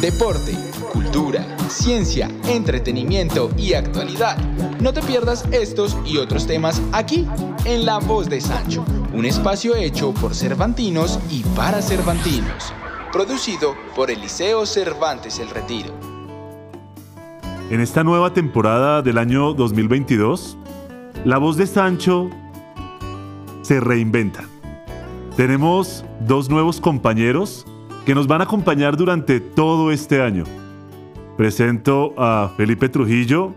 deporte, cultura, ciencia, entretenimiento y actualidad. No te pierdas estos y otros temas aquí, en La Voz de Sancho, un espacio hecho por Cervantinos y para Cervantinos, producido por el Liceo Cervantes El Retiro. En esta nueva temporada del año 2022, La Voz de Sancho se reinventa. Tenemos dos nuevos compañeros que nos van a acompañar durante todo este año. Presento a Felipe Trujillo,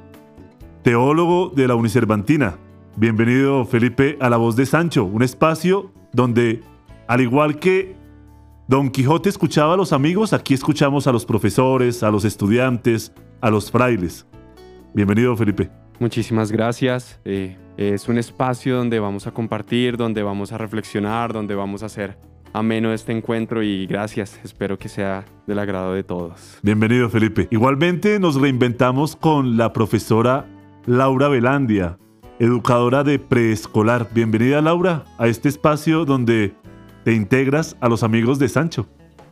teólogo de la Unicervantina. Bienvenido Felipe a La Voz de Sancho, un espacio donde, al igual que Don Quijote escuchaba a los amigos, aquí escuchamos a los profesores, a los estudiantes, a los frailes. Bienvenido Felipe. Muchísimas gracias. Eh, es un espacio donde vamos a compartir, donde vamos a reflexionar, donde vamos a hacer ameno este encuentro y gracias. Espero que sea del agrado de todos. Bienvenido, Felipe. Igualmente nos reinventamos con la profesora Laura Velandia, educadora de preescolar. Bienvenida, Laura, a este espacio donde te integras a los amigos de Sancho.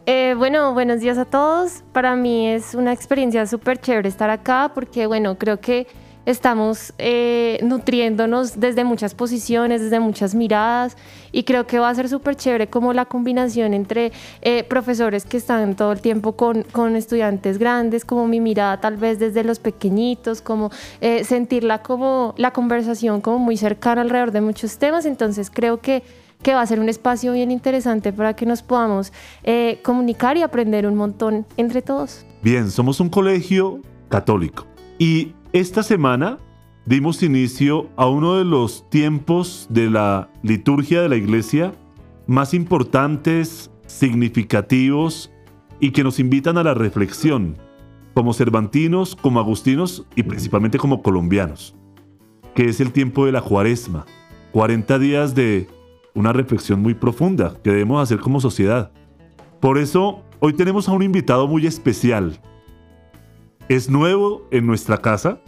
Eh, bueno, buenos días a todos. Para mí es una experiencia súper chévere estar acá porque, bueno, creo que estamos eh, nutriéndonos desde muchas posiciones, desde muchas miradas y creo que va a ser súper chévere como la combinación entre eh, profesores que están todo el tiempo con, con, estudiantes grandes, como mi mirada tal vez desde los pequeñitos, como eh, sentirla como la conversación como muy cercana alrededor de muchos temas, entonces creo que que va a ser un espacio bien interesante para que nos podamos comunicar y aprender un montón entre todos. Bien, somos un colegio católico y esta semana dimos inicio a uno de los tiempos de la liturgia de la iglesia más importantes, significativos y que nos invitan a la reflexión, como cervantinos, como agustinos y principalmente como colombianos, que es el tiempo de la cuaresma, 40 días de una reflexión muy profunda que debemos hacer como sociedad. Por eso, hoy tenemos a un invitado muy especial, es nuevo en nuestra casa,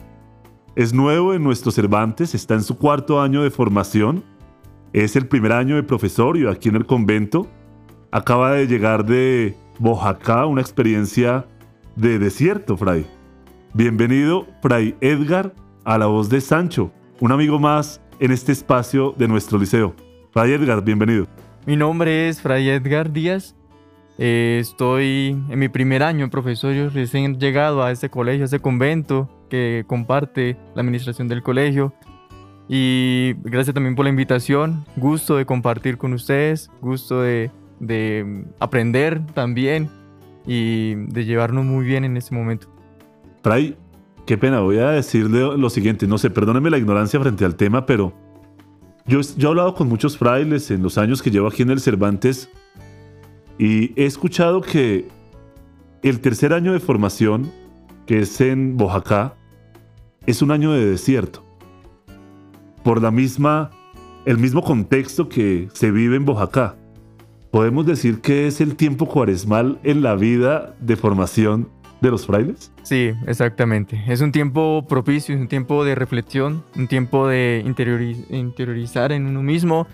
es nuevo en nuestro Cervantes, está en su cuarto año de formación, es el primer año de profesor y aquí en el convento. Acaba de llegar de Bojacá, una experiencia de desierto, Fray. Bienvenido, Fray Edgar, a la voz de Sancho, un amigo más en este espacio de nuestro liceo. Fray Edgar, bienvenido. Mi nombre es Fray Edgar Díaz eh, estoy en mi primer año, profesor, yo recién llegado a este colegio, a este convento que comparte la administración del colegio. Y gracias también por la invitación, gusto de compartir con ustedes, gusto de, de aprender también y de llevarnos muy bien en este momento. Fray, qué pena, voy a decirle lo siguiente, no sé, perdóneme la ignorancia frente al tema, pero yo, yo he hablado con muchos frailes en los años que llevo aquí en el Cervantes y he escuchado que el tercer año de formación, que es en Bojacá, es un año de desierto. Por la misma, el mismo contexto que se vive en Bojacá. ¿Podemos decir que es el tiempo cuaresmal en la vida de formación de los frailes? Sí, exactamente. Es un tiempo propicio, es un tiempo de reflexión, un tiempo de interiorizar en uno mismo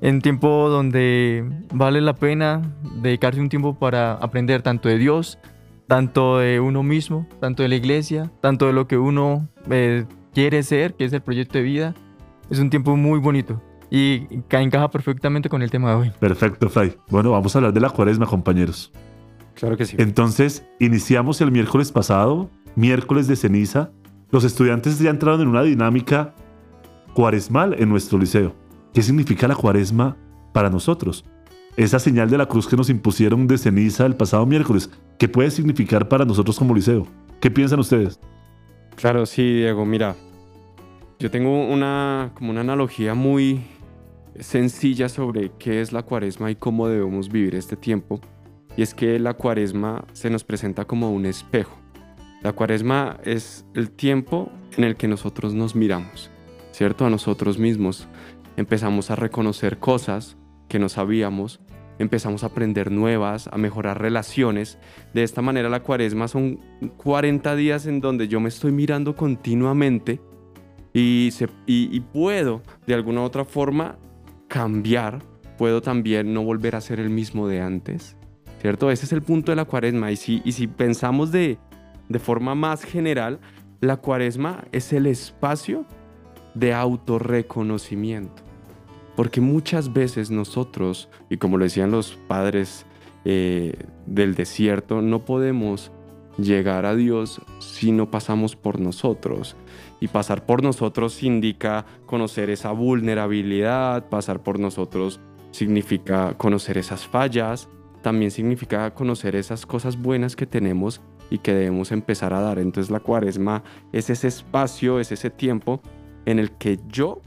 en tiempo donde vale la pena dedicarse un tiempo para aprender tanto de Dios, tanto de uno mismo, tanto de la iglesia, tanto de lo que uno eh, quiere ser, que es el proyecto de vida. Es un tiempo muy bonito y encaja perfectamente con el tema de hoy. Perfecto, Fray. Bueno, vamos a hablar de la cuaresma, compañeros. Claro que sí. Entonces, iniciamos el miércoles pasado, miércoles de ceniza. Los estudiantes ya entraron en una dinámica cuaresmal en nuestro liceo. ¿Qué significa la cuaresma para nosotros? Esa señal de la cruz que nos impusieron de ceniza el pasado miércoles, ¿qué puede significar para nosotros como liceo? ¿Qué piensan ustedes? Claro, sí, Diego, mira, yo tengo una, como una analogía muy sencilla sobre qué es la cuaresma y cómo debemos vivir este tiempo. Y es que la cuaresma se nos presenta como un espejo. La cuaresma es el tiempo en el que nosotros nos miramos, ¿cierto? A nosotros mismos empezamos a reconocer cosas que no sabíamos, empezamos a aprender nuevas, a mejorar relaciones. De esta manera la cuaresma son 40 días en donde yo me estoy mirando continuamente y, y, puedo de alguna u otra forma cambiar, puedo también no volver a ser el mismo de antes, ¿cierto? Ese es el punto de la cuaresma. Y si, y si pensamos de, de forma más general, la cuaresma es el espacio de autorreconocimiento. Porque muchas veces nosotros, y como lo decían los padres eh, del desierto, no podemos llegar a Dios si no pasamos por nosotros. Y pasar por nosotros indica conocer esa vulnerabilidad, pasar por nosotros significa conocer esas fallas, también significa conocer esas cosas buenas que tenemos y que debemos empezar a dar. Entonces la cuaresma es ese espacio, es ese tiempo en el que yo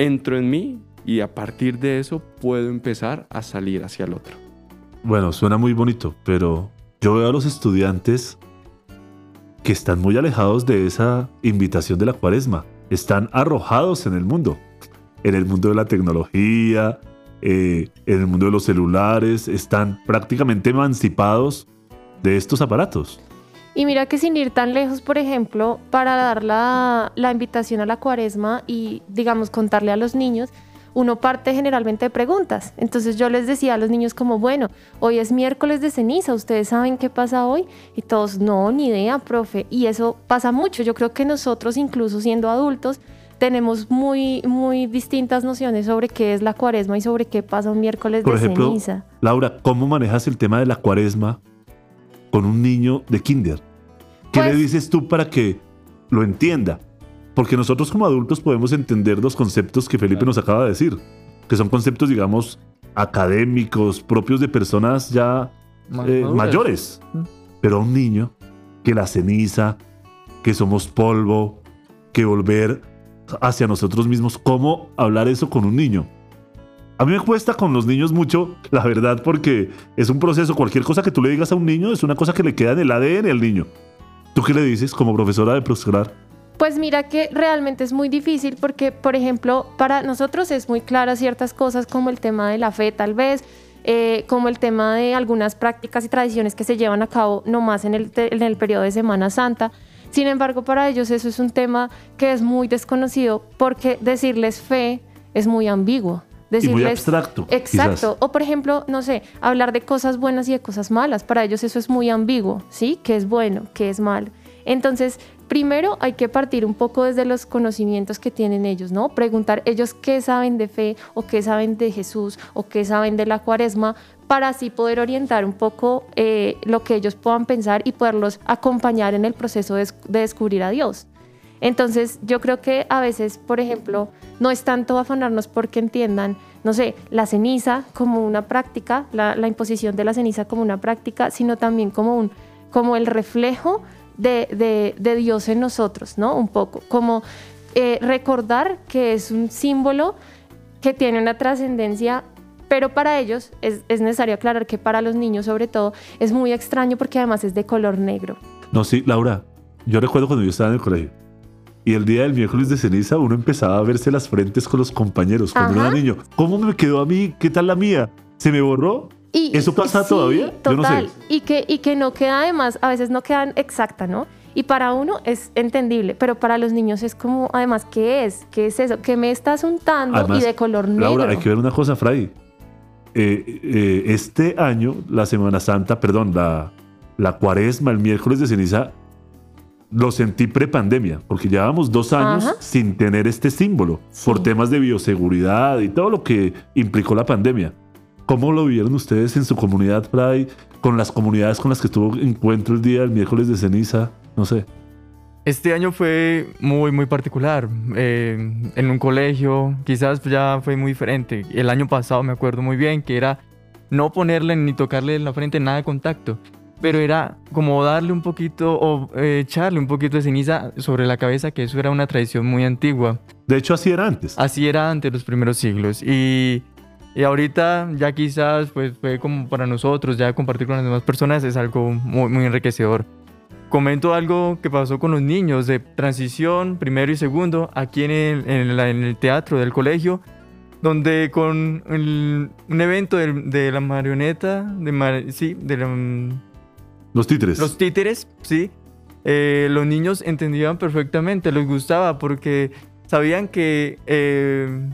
entro en mí y a partir de eso puedo empezar a salir hacia el otro. Bueno, suena muy bonito, pero yo veo a los estudiantes que están muy alejados de esa invitación de la cuaresma. Están arrojados en el mundo, en el mundo de la tecnología, eh, en el mundo de los celulares, están prácticamente emancipados de estos aparatos. Y mira que sin ir tan lejos, por ejemplo, para dar la, la invitación a la cuaresma y, digamos, contarle a los niños, uno parte generalmente de preguntas. Entonces yo les decía a los niños como, bueno, hoy es miércoles de ceniza, ¿ustedes saben qué pasa hoy? Y todos, no, ni idea, profe. Y eso pasa mucho. Yo creo que nosotros, incluso siendo adultos, tenemos muy, muy distintas nociones sobre qué es la cuaresma y sobre qué pasa un miércoles Por de ejemplo, ceniza. Laura, ¿cómo manejas el tema de la cuaresma con un niño de kinder? ¿Qué Pues- le dices tú para que lo entienda? Porque nosotros como adultos podemos entender los conceptos que Felipe nos acaba de decir, que son conceptos, digamos, académicos, propios de personas ya eh, mayores. Mm. Pero a un niño, que la ceniza, que somos polvo, que volver hacia nosotros mismos, ¿cómo hablar eso con un niño? A mí me cuesta con los niños mucho, la verdad, porque es un proceso. Cualquier cosa que tú le digas a un niño es una cosa que le queda en el ADN al niño. ¿Tú qué le dices como profesora de preescolar? Pues mira que realmente es muy difícil porque, por ejemplo, para nosotros es muy clara ciertas cosas como el tema de la fe tal vez, eh, como el tema de algunas prácticas y tradiciones que se llevan a cabo nomás en en el periodo de Semana Santa. Sin embargo, para ellos eso es un tema que es muy desconocido porque decirles fe es muy ambiguo. Y muy abstracto. Exacto. quizás. O por ejemplo, no sé, hablar de cosas buenas y de cosas malas. Para ellos eso es muy ambiguo, ¿sí? ¿Qué es bueno? ¿Qué es malo? Entonces, primero hay que partir un poco desde los conocimientos que tienen ellos, ¿no? Preguntar ellos qué saben de fe o qué saben de Jesús o qué saben de la cuaresma para así poder orientar un poco eh, lo que ellos puedan pensar y poderlos acompañar en el proceso de, de descubrir a Dios. Entonces, yo creo que a veces, por ejemplo, no es tanto afanarnos porque entiendan, no sé, la ceniza como una práctica, la, imposición de la ceniza como una práctica, sino también como, un, como el reflejo de Dios en nosotros, ¿no? Un poco, como eh, recordar que es un símbolo que tiene una trascendencia, pero para ellos es, es necesario aclarar que para los niños sobre todo es muy extraño porque además es de color negro. No, sí, Laura, yo recuerdo cuando yo estaba en el colegio. Y el día del miércoles de ceniza uno empezaba a verse las frentes con los compañeros cuando uno Ajá. era niño. ¿Cómo me quedó a mí? ¿Qué tal la mía? ¿Se me borró? Y, ¿Eso pasa todavía? Yo no sé. Total. Y, que, y que no queda además, a veces no quedan exacta, ¿no? Y para uno es entendible, pero para los niños es como, además, ¿qué es? ¿Qué es eso? ¿Qué me estás untando Además, y de color negro? Laura, hay que ver una cosa, Fray. Eh, eh, este año, la Semana Santa, perdón, la, la cuaresma, el miércoles de ceniza, lo sentí prepandemia, porque llevábamos dos años Ajá. sin tener este símbolo, Sí. por temas de bioseguridad y todo lo que implicó la pandemia. ¿Cómo lo vieron ustedes en su comunidad, Fray? Con las comunidades con las que tuvo encuentro el día del miércoles de ceniza, no sé. Este año fue muy, muy particular. Eh, en un colegio, quizás ya fue muy diferente. El año pasado me acuerdo muy bien que era no ponerle ni tocarle en la frente nada de contacto, pero era como darle un poquito o eh, echarle un poquito de ceniza sobre la cabeza, que eso era una tradición muy antigua. De hecho, así era antes. Así era ante los primeros siglos. Y, y ahorita ya quizás pues fue como para nosotros, ya compartir con las demás personas es algo muy, muy enriquecedor. Comento algo que pasó con los niños de transición, primero y segundo, aquí en el, en la- en el teatro del colegio, donde con el- un evento de, de la marioneta, de mar- sí, de la, Los títeres. los títeres, sí. Eh, los niños entendían perfectamente, les gustaba porque sabían que eh,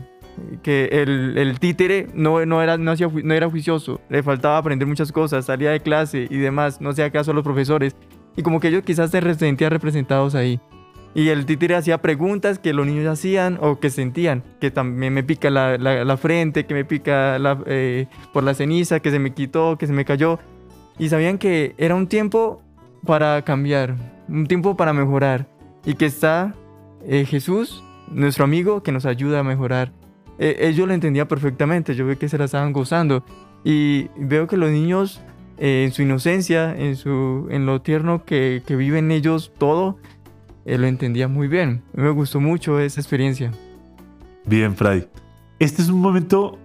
que el, el títere no, no, era, no, hacía no era juicioso, le faltaba aprender muchas cosas, salía de clase y demás, no hacía caso a los profesores. Y como que ellos quizás se sentían representados ahí. Y el títere hacía preguntas que los niños hacían o que sentían, que también me pica la, la- la frente, que me pica la, eh, por la ceniza, que se me quitó, que se me cayó. Y sabían que era un tiempo para cambiar, un tiempo para mejorar. Y que está eh, Jesús, nuestro amigo, que nos ayuda a mejorar. Eh, ellos lo entendían perfectamente, yo veo que se la estaban gozando. Y veo que los niños, eh, en su inocencia, en, su, en lo tierno que, que viven ellos todo, eh, lo entendían muy bien. Me gustó mucho esa experiencia. Bien, Fray. Este es un momento,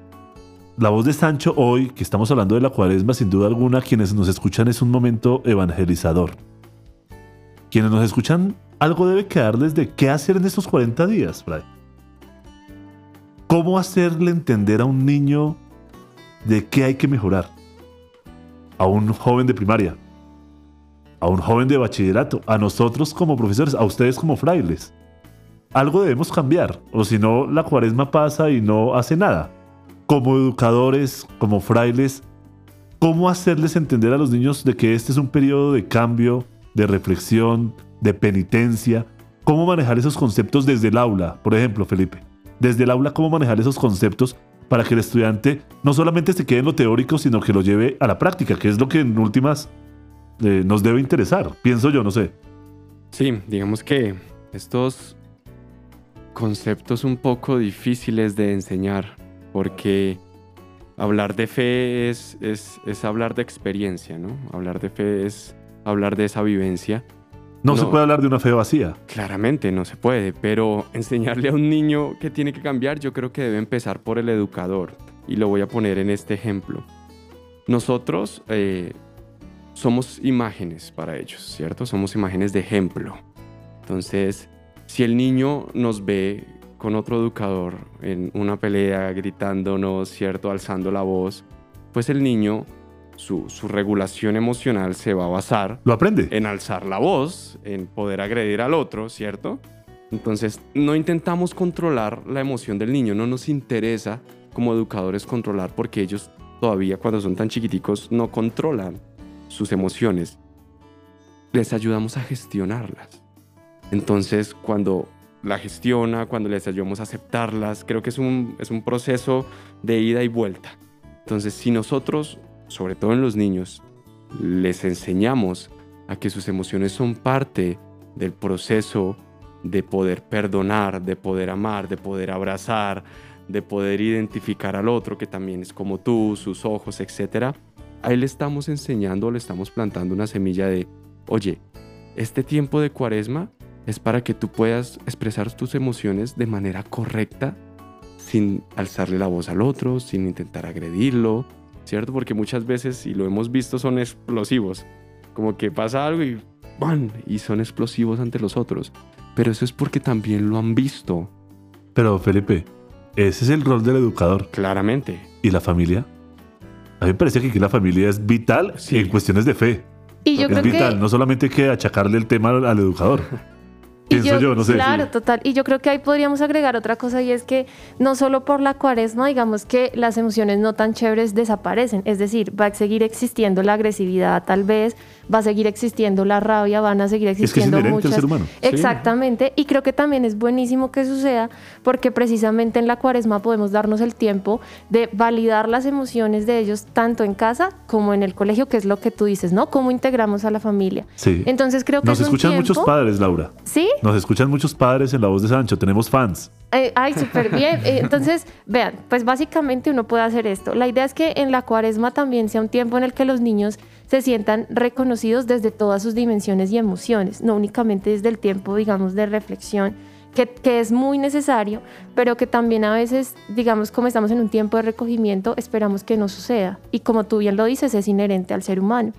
la voz de Sancho hoy, que estamos hablando de la cuaresma, sin duda alguna, quienes nos escuchan es un momento evangelizador. Quienes nos escuchan, algo debe quedarles de qué hacer en estos 40 días, Fray. ¿Cómo hacerle entender a un niño de qué hay que mejorar? A un joven de primaria, a un joven de bachillerato, a nosotros como profesores, a ustedes como frailes algo debemos cambiar, o si no, la cuaresma pasa y no hace nada. Como educadores, como frailes, ¿cómo hacerles entender a los niños de que este es un periodo de cambio, de reflexión, de penitencia? ¿Cómo manejar esos conceptos desde el aula? Por ejemplo, Felipe, desde el aula, ¿cómo manejar esos conceptos para que el estudiante no solamente se quede en lo teórico, sino que lo lleve a la práctica, que es lo que en últimas eh, nos debe interesar? Pienso yo, no sé. Sí, digamos que estos conceptos un poco difíciles de enseñar, porque hablar de fe es, es, es hablar de experiencia, ¿no? Hablar de fe es hablar de esa vivencia. No, se puede hablar de una fe vacía. Claramente no se puede, pero enseñarle a un niño que tiene que cambiar, yo creo que debe empezar por el educador. Y lo voy a poner en este ejemplo. Nosotros eh, somos imágenes para ellos, ¿cierto? Somos imágenes de ejemplo. Entonces, si el niño nos ve con otro educador en una pelea, gritándonos, ¿cierto? Alzando la voz, pues el niño, su, su regulación emocional se va a basar Lo aprende. en alzar la voz, en poder agredir al otro, ¿cierto? Entonces, no intentamos controlar la emoción del niño, no nos interesa como educadores controlar porque ellos todavía cuando son tan chiquiticos no controlan sus emociones. Les ayudamos a gestionarlas. Entonces, cuando la gestiona, cuando les ayudamos a aceptarlas, creo que es un, es un proceso de ida y vuelta. Entonces, si nosotros, sobre todo en los niños, les enseñamos a que sus emociones son parte del proceso de poder perdonar, de poder amar, de poder abrazar, de poder identificar al otro que también es como tú, sus ojos, etc. Ahí le estamos enseñando, le estamos plantando una semilla de, oye, este tiempo de cuaresma es para que tú puedas expresar tus emociones de manera correcta, sin alzarle la voz al otro, sin intentar agredirlo, ¿cierto? Porque muchas veces, y lo hemos visto, son explosivos. Como que pasa algo y ¡bam! Y son explosivos ante los otros. Pero eso es porque también lo han visto, Pero Felipe, ese es el rol del educador. claramente. ¿Y la familia? A mí me parece que aquí la familia es vital Sí. en cuestiones de fe. Y yo es creo vital, que no solamente hay que achacarle el tema al, al educador. Pienso yo, no sé. Claro, sí. total. Y yo creo que ahí podríamos agregar otra cosa y es que no solo por la cuaresma, digamos que las emociones no tan chéveres desaparecen. Es decir, va a seguir existiendo la agresividad tal vez, va a seguir existiendo la rabia, van a seguir Es que es existiendo al muchas... ser humano. Exactamente, y creo que también es buenísimo que suceda porque precisamente en la cuaresma podemos darnos el tiempo de validar las emociones de ellos tanto en casa como en el colegio, que es lo que tú dices, ¿no? Cómo integramos a la familia. Sí. Entonces creo que Nos es un escuchan muchos padres, Laura. ¿Sí? Nos escuchan muchos padres en la voz de Sancho. Tenemos fans. Eh, ay, súper bien. Eh, Entonces, vean, pues básicamente uno puede hacer esto. La idea es que en la cuaresma también sea un tiempo en el que los niños se sientan reconocidos desde todas sus dimensiones y emociones, no únicamente desde el tiempo, digamos, de reflexión, que, que es muy necesario, pero que también a veces, digamos, como estamos en un tiempo de recogimiento, esperamos que no suceda. Y como tú bien lo dices, es inherente al ser humano.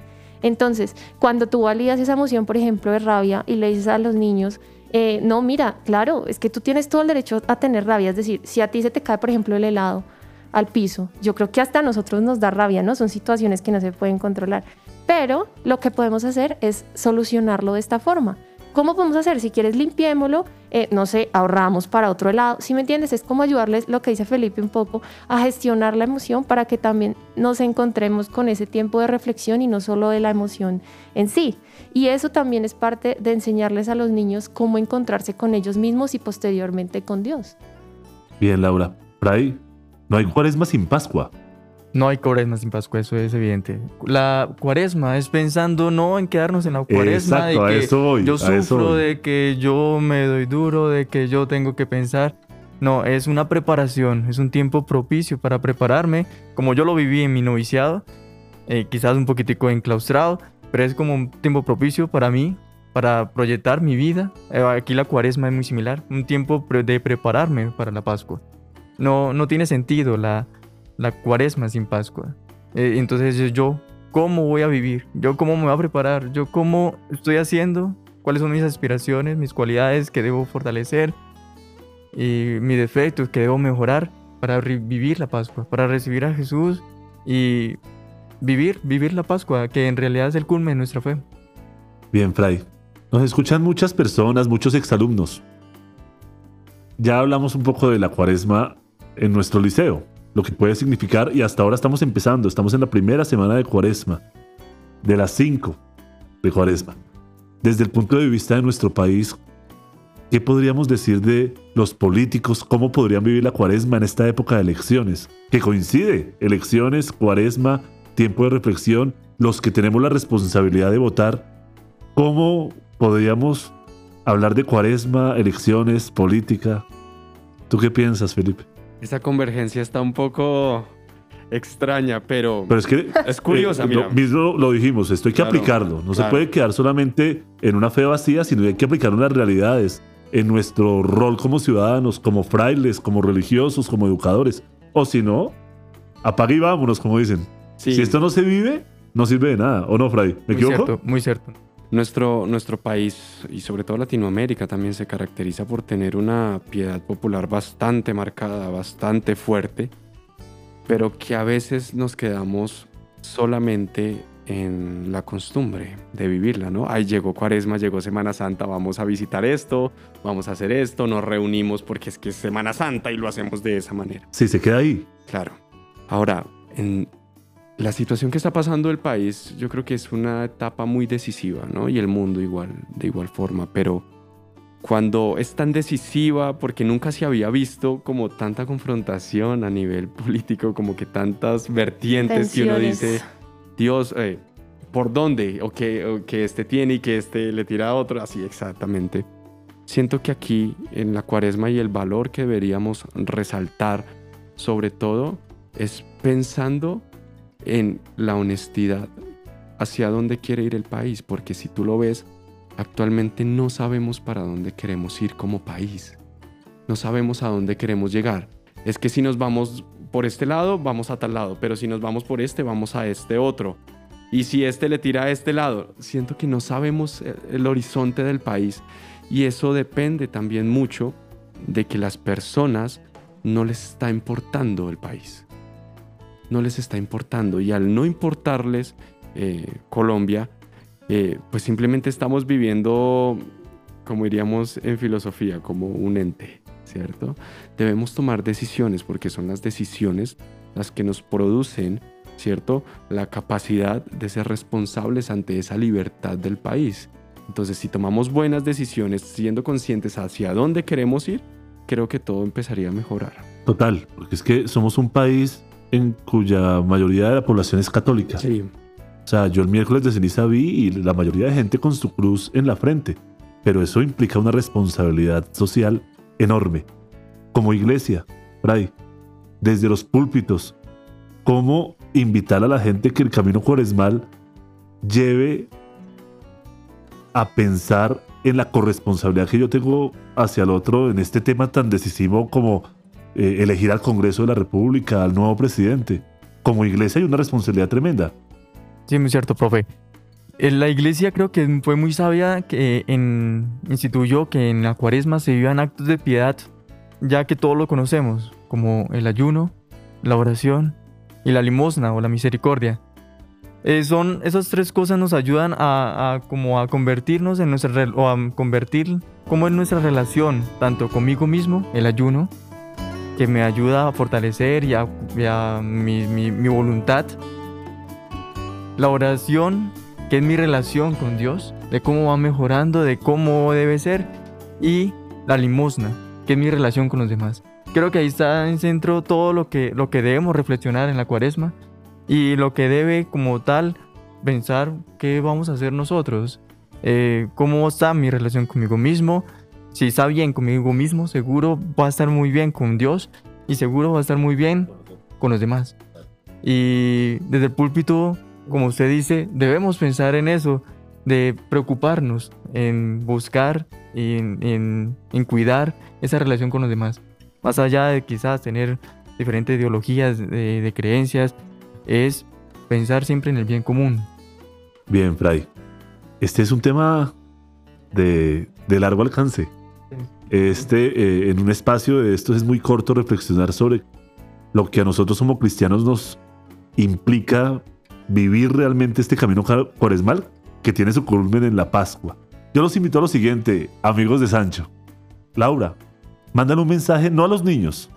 Entonces, cuando tú validas esa emoción, por ejemplo, de rabia y le dices a los niños, eh, no, mira, claro, es que tú tienes todo el derecho a tener rabia. Es decir, si a ti se te cae, por ejemplo, el helado al piso, yo creo que hasta a nosotros nos da rabia, ¿no? Son situaciones que no se pueden controlar. Pero lo que podemos hacer es solucionarlo de esta forma. ¿Cómo podemos hacer? Si quieres, limpiémoslo, eh, no sé, ahorramos para otro lado. Si me entiendes, es como ayudarles, lo que dice Felipe un poco, a gestionar la emoción para que también nos encontremos con ese tiempo de reflexión y no solo de la emoción en sí. Y eso también es parte de enseñarles a los niños cómo encontrarse con ellos mismos y posteriormente con Dios. Bien, Laura. Por ahí, no hay cuaresma sin Pascua. No hay cuaresma sin Pascua, eso es evidente. La cuaresma es pensando no en quedarnos en la cuaresma Exacto, de que eso voy, yo sufro, de que yo me doy duro, de que yo tengo que pensar. No, es una preparación, es un tiempo propicio para prepararme, como yo lo viví en mi noviciado, eh, quizás un poquitico enclaustrado, pero es como un tiempo propicio para mí, para proyectar mi vida. Eh, aquí la cuaresma es muy similar, un tiempo de prepararme para la Pascua. No, no tiene sentido la, la cuaresma sin Pascua. Eh, entonces yo- ¿cómo voy a vivir? ¿Yo cómo me voy a preparar? ¿Yo cómo estoy haciendo? ¿Cuáles son mis aspiraciones, mis cualidades que debo fortalecer? Y mis defectos que debo mejorar para vivir la Pascua, para recibir a Jesús y vivir, vivir la Pascua, que en realidad es el culmen de nuestra fe. Bien, Fray. Nos escuchan muchas personas, muchos exalumnos. Ya hablamos un poco de la cuaresma en nuestro liceo, lo que puede significar, y hasta ahora estamos empezando, estamos en la primera semana de cuaresma, de las cinco de cuaresma. Desde el punto de vista de nuestro país, ¿qué podríamos decir de los políticos? ¿Cómo podrían vivir la cuaresma en esta época de elecciones? Que coincide, elecciones, cuaresma, tiempo de reflexión, los que tenemos la responsabilidad de votar, ¿Cómo podríamos hablar de cuaresma, elecciones, política? ¿Tú qué piensas, Felipe? Esa convergencia está un poco extraña, pero, Pero es que es curiosa, eh, mira. Lo mismo lo dijimos, esto hay que Claro, aplicarlo. No se claro. puede quedar solamente en una fe vacía, sino hay que aplicarlo en las realidades, en nuestro rol como ciudadanos, como frailes, como religiosos, como educadores. O si no, apague y vámonos, como dicen. Sí, Si esto no se vive, no sirve de nada. ¿O no, Fray? ¿Me Muy equivoco? cierto, muy cierto. Nuestro, nuestro país y sobre todo Latinoamérica también se caracteriza por tener una piedad popular bastante marcada, bastante fuerte, pero que a veces nos quedamos solamente en la costumbre de vivirla, ¿no? Ahí llegó Cuaresma, llegó Semana Santa, vamos a visitar esto, vamos a hacer esto, nos reunimos porque es que es Semana Santa y lo hacemos de esa manera. Sí, se queda ahí. Claro. Ahora, en la situación que está pasando el país, yo creo que es una etapa muy decisiva, ¿no? Y el mundo igual, de igual forma, pero cuando es tan decisiva, porque nunca se había visto como tanta confrontación a nivel político, como que tantas vertientes que uno Tensiones. dice, Dios, eh, ¿por dónde? O que, o que este tiene y que este le tira a otro, así exactamente. Siento que aquí en la cuaresma y el valor que deberíamos resaltar, sobre todo, es pensando en la honestidad hacia dónde quiere ir el país, porque si tú lo ves, actualmente no sabemos para dónde queremos ir como país. No sabemos a dónde queremos llegar. Es que si nos vamos por este lado, vamos a tal lado, pero si nos vamos por este, vamos a este otro. Y si este le tira a este lado, siento que no sabemos el- el horizonte del país y eso depende también mucho de que las personas no les está importando el país. No les está importando y al no importarles eh, Colombia, eh, pues simplemente estamos viviendo, como diríamos en filosofía, como un ente, ¿cierto? Debemos tomar decisiones porque son las decisiones las que nos producen, ¿cierto? La capacidad de ser responsables ante esa libertad del país. Entonces, si tomamos buenas decisiones siendo conscientes hacia dónde queremos ir, creo que todo empezaría a mejorar. Total, porque es que somos un país en cuya mayoría de la población es católica. Sí, O sea, yo el miércoles de ceniza vi y la mayoría de gente con su cruz en la frente. Pero eso implica una responsabilidad social enorme. Como iglesia, Fray, desde los púlpitos, cómo invitar a la gente que el camino cuaresmal lleve a pensar en la corresponsabilidad que yo tengo hacia el otro en este tema tan decisivo como eh, elegir al Congreso de la República, al nuevo presidente. Como iglesia hay una responsabilidad tremenda. Sí, muy cierto, profe. Eh, La iglesia creo que fue muy sabia que en, instituyó que en la cuaresma se vivan actos de piedad, ya que todos lo conocemos, como el ayuno, la oración y la limosna o la misericordia. Eh, son esas tres cosas nos ayudan a, a como a convertirnos en nuestra o a convertir como en nuestra relación tanto conmigo mismo el ayuno que me ayuda a fortalecer y a, mi voluntad. La oración que es mi relación con Dios de cómo va mejorando de cómo debe ser. Y la limosna que es mi relación con los demás. Creo que ahí está en centro todo lo que lo que debemos reflexionar en la cuaresma y lo que debe como tal pensar qué vamos a hacer nosotros, eh, cómo está mi relación conmigo mismo, si está bien conmigo mismo, seguro va a estar muy bien con Dios y seguro va a estar muy bien con los demás. Y desde el púlpito, como usted dice, debemos pensar en eso, de preocuparnos, en buscar y en, en- cuidar esa relación con los demás. Más allá de quizás tener diferentes ideologías, de- de creencias, es pensar siempre en el bien común. Bien, Fray. Este es un tema de, de largo alcance. Este, eh, en un espacio de estos es muy corto reflexionar sobre lo que a nosotros como cristianos nos implica vivir realmente este camino ca- cuaresmal que tiene su culmen en la Pascua. Yo los invito a lo siguiente, amigos de Sancho. Laura, mandan un mensaje no a los niños,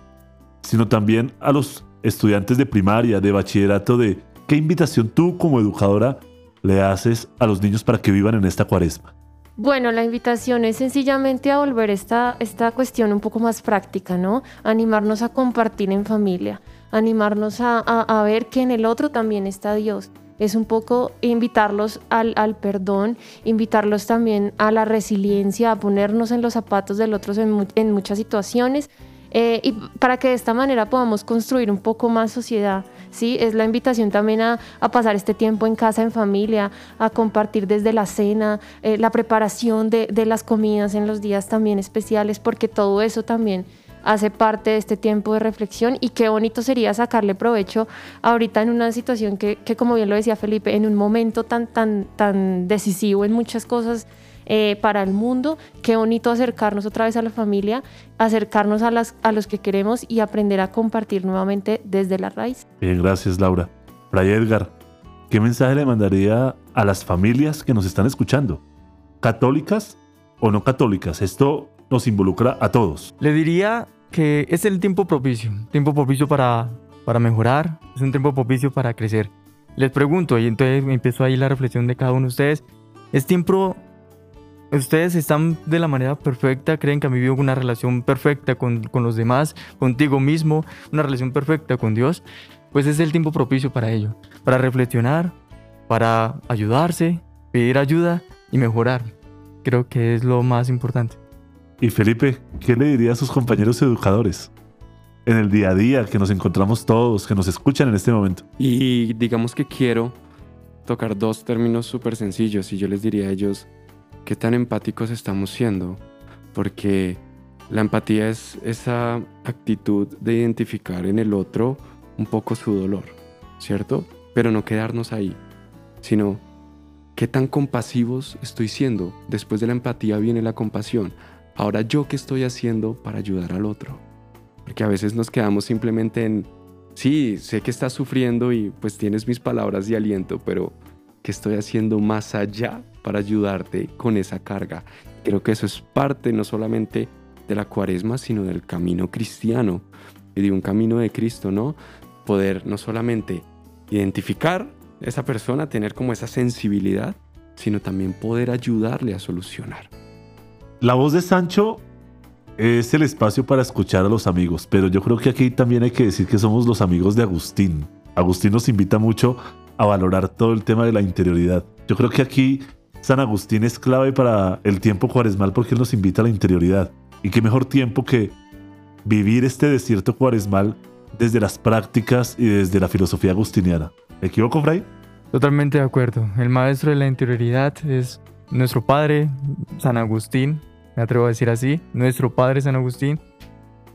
sino también a los estudiantes de primaria, de bachillerato, de qué invitación tú como educadora le haces a los niños para que vivan en esta cuaresma. Bueno, la invitación es sencillamente a volver esta, esta cuestión un poco más práctica, ¿no? Animarnos a compartir en familia, animarnos a, a- ver que en el otro también está Dios. Es un poco invitarlos al, al perdón, invitarlos también a la resiliencia, a ponernos en los zapatos del otro en, en muchas situaciones eh, y para que de esta manera podamos construir un poco más sociedad. ¿Sí? Es la invitación también a, pasar este tiempo en casa, en familia, a compartir desde la cena, eh, la preparación de, de las comidas en los días también especiales, porque todo eso también hace parte de este tiempo de reflexión y qué bonito sería sacarle provecho ahorita en una situación que, que como bien lo decía Felipe, en un momento tan, tan, tan decisivo en muchas cosas eh, para el mundo, qué bonito acercarnos otra vez a la familia, acercarnos a, las, a los que queremos y aprender a compartir nuevamente desde la raíz. Bien, gracias Laura. Fray Edgar, ¿qué mensaje le mandaría a las familias que nos están escuchando? ¿Católicas o no católicas? Esto nos involucra a todos. Le diría que es el tiempo propicio, tiempo propicio para, para mejorar, es un tiempo propicio para crecer. Les pregunto, y entonces empiezo ahí la reflexión de cada uno de ustedes, ¿es tiempo, ustedes están de la manera perfecta, creen que han vivido una relación perfecta con, con los demás, contigo mismo, una relación perfecta con Dios? Pues es el tiempo propicio para ello, para reflexionar, para ayudarse, pedir ayuda y mejorar. Creo que es lo más importante. Y Felipe, ¿qué le diría a sus compañeros educadores? En el día a día que nos encontramos todos, que nos escuchan en este momento. Y digamos que quiero tocar dos términos súper sencillos y yo les diría a ellos qué tan empáticos estamos siendo, porque la empatía es esa actitud de identificar en el otro un poco su dolor, ¿cierto? Pero no quedarnos ahí, sino qué tan compasivos estoy siendo. Después de la empatía viene la compasión. Ahora yo qué estoy haciendo para ayudar al otro. Porque a veces nos quedamos simplemente en, sí, sé que estás sufriendo y pues tienes mis palabras de aliento, pero ¿qué estoy haciendo más allá para ayudarte con esa carga? Creo que eso es parte no solamente de la cuaresma, sino del camino cristiano y de un camino de Cristo, ¿no? Poder no solamente identificar esa persona, tener como esa sensibilidad, sino también poder ayudarle a solucionar. La voz de Sancho es el espacio para escuchar a los amigos, pero yo creo que aquí también hay que decir que somos los amigos de Agustín. Agustín nos invita mucho a valorar todo el tema de la interioridad. Yo creo que aquí San Agustín es clave para el tiempo cuaresmal porque él nos invita a la interioridad. Y qué mejor tiempo que vivir este desierto cuaresmal desde las prácticas y desde la filosofía agustiniana. ¿Me equivoco, Fray? Totalmente de acuerdo. El maestro de la interioridad es nuestro padre, San Agustín, me atrevo a decir así, nuestro padre San Agustín,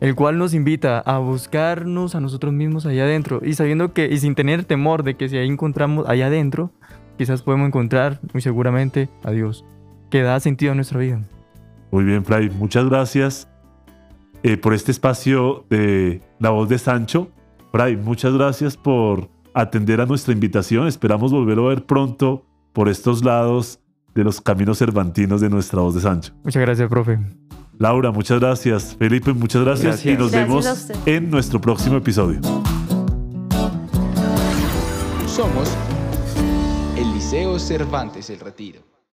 el cual nos invita a buscarnos a nosotros mismos allá adentro y sabiendo que, y sin tener temor de que si ahí encontramos allá adentro, quizás podemos encontrar muy seguramente a Dios, que da sentido a nuestra vida. Muy bien, Fray. Muchas gracias eh, por este espacio de La Voz de Sancho. Fray, muchas gracias por atender a nuestra invitación. Esperamos volverlo a ver pronto por estos lados de los caminos cervantinos de nuestra voz de Sancho. Muchas gracias, profe. Laura, muchas gracias. Felipe, muchas gracias. Gracias. Y nos Gracias vemos en nuestro próximo episodio. Somos el Liceo Cervantes El Retiro.